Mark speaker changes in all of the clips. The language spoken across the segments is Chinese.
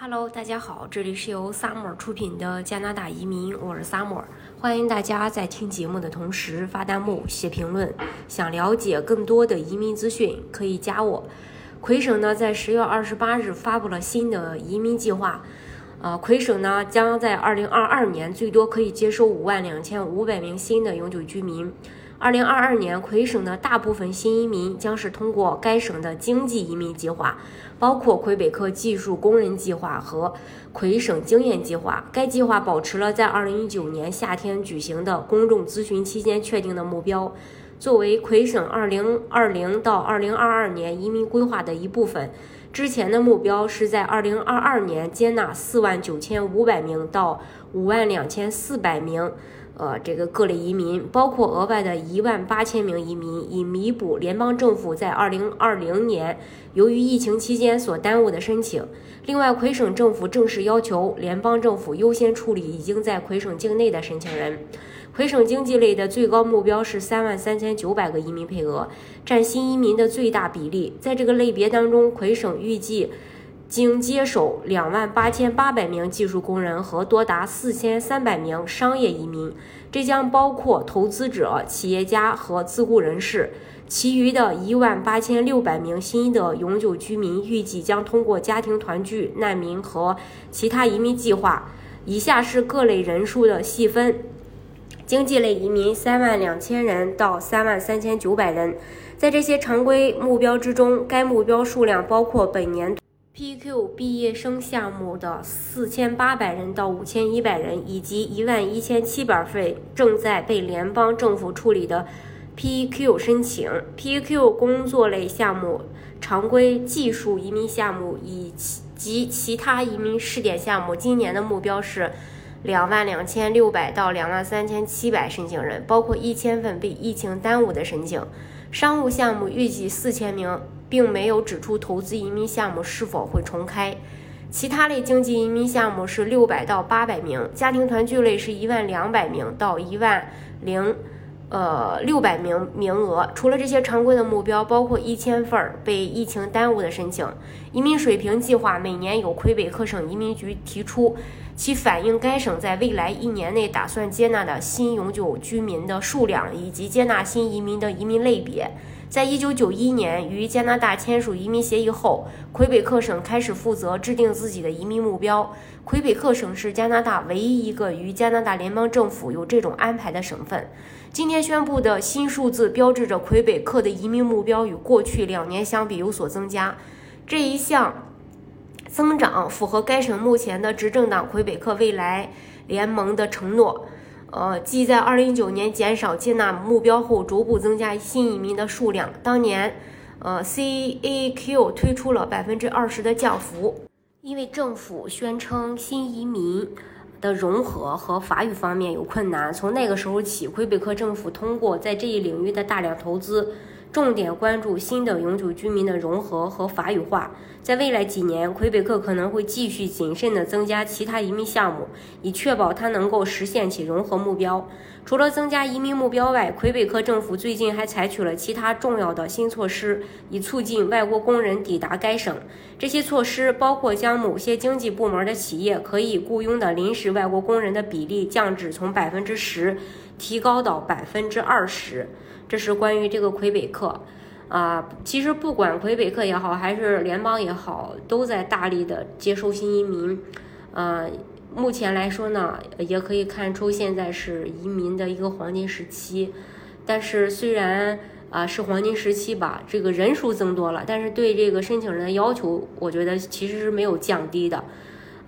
Speaker 1: Hello，大家好，这里是由 Summer 出品的加拿大移民，我是 Summer，欢迎大家在听节目的同时发弹幕、写评论。想了解更多的移民资讯，可以加我。魁省呢，在十月二十八日发布了新的移民计划，呃，魁省呢将在二零二二年最多可以接收五万两千五百名新的永久居民。二零二二年，魁省的大部分新移民将是通过该省的经济移民计划，包括魁北克技术工人计划和魁省经验计划。该计划保持了在二零一九年夏天举行的公众咨询期间确定的目标，作为魁省二零二零到二零二二年移民规划的一部分。之前的目标是在二零二二年接纳四万九千五百名到五万两千四百名。呃，这个各类移民，包括额外的一万八千名移民，以弥补联邦政府在二零二零年由于疫情期间所耽误的申请。另外，魁省政府正式要求联邦政府优先处理已经在魁省境内的申请人。魁省经济类的最高目标是三万三千九百个移民配额，占新移民的最大比例。在这个类别当中，魁省预计。经接手两万八千八百名技术工人和多达四千三百名商业移民，这将包括投资者、企业家和自雇人士。其余的一万八千六百名新的永久居民预计将通过家庭团聚、难民和其他移民计划。以下是各类人数的细分：经济类移民三万两千人到三万三千九百人。在这些常规目标之中，该目标数量包括本年。PQ 毕业生项目的四千八百人到五千一百人，以及一万一千七百份正在被联邦政府处理的 PQ 申请。PQ 工作类项目、常规技术移民项目以及其他移民试点项目，今年的目标是两万两千六百到两万三千七百申请人，包括一千份被疫情耽误的申请。商务项目预计四千名。并没有指出投资移民项目是否会重开。其他类经济移民项目是六百到八百名，家庭团聚类是一万两百名到一万零。呃，六百名名额。除了这些常规的目标，包括一千份儿被疫情耽误的申请。移民水平计划每年由魁北克省移民局提出，其反映该省在未来一年内打算接纳的新永久居民的数量以及接纳新移民的移民类别。在一九九一年与加拿大签署移民协议后，魁北克省开始负责制定自己的移民目标。魁北克省是加拿大唯一一个与加拿大联邦政府有这种安排的省份。今天宣布的新数字标志着魁北克的移民目标与过去两年相比有所增加。这一项增长符合该省目前的执政党魁北克未来联盟的承诺。呃，即在二零一九年减少接纳目标后，逐步增加新移民的数量。当年，呃，CAQ 推出了百分之二十的降幅，因为政府宣称新移民的融合和法语方面有困难。从那个时候起，魁北克政府通过在这一领域的大量投资。重点关注新的永久居民的融合和法语化。在未来几年，魁北克可能会继续谨慎地增加其他移民项目，以确保它能够实现其融合目标。除了增加移民目标外，魁北克政府最近还采取了其他重要的新措施，以促进外国工人抵达该省。这些措施包括将某些经济部门的企业可以雇佣的临时外国工人的比例降至从百分之十提高到百分之二十。这是关于这个魁北克，啊，其实不管魁北克也好，还是联邦也好，都在大力的接收新移民，呃，目前来说呢，也可以看出现在是移民的一个黄金时期，但是虽然啊是黄金时期吧，这个人数增多了，但是对这个申请人的要求，我觉得其实是没有降低的，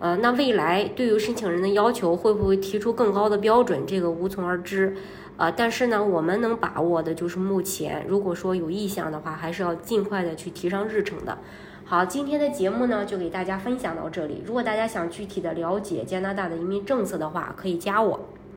Speaker 1: 呃，那未来对于申请人的要求会不会提出更高的标准，这个无从而知。呃，但是呢，我们能把握的就是目前，如果说有意向的话，还是要尽快的去提上日程的。好，今天的节目呢，就给大家分享到这里。如果大家想具体的了解加拿大的移民政策的话，可以加我。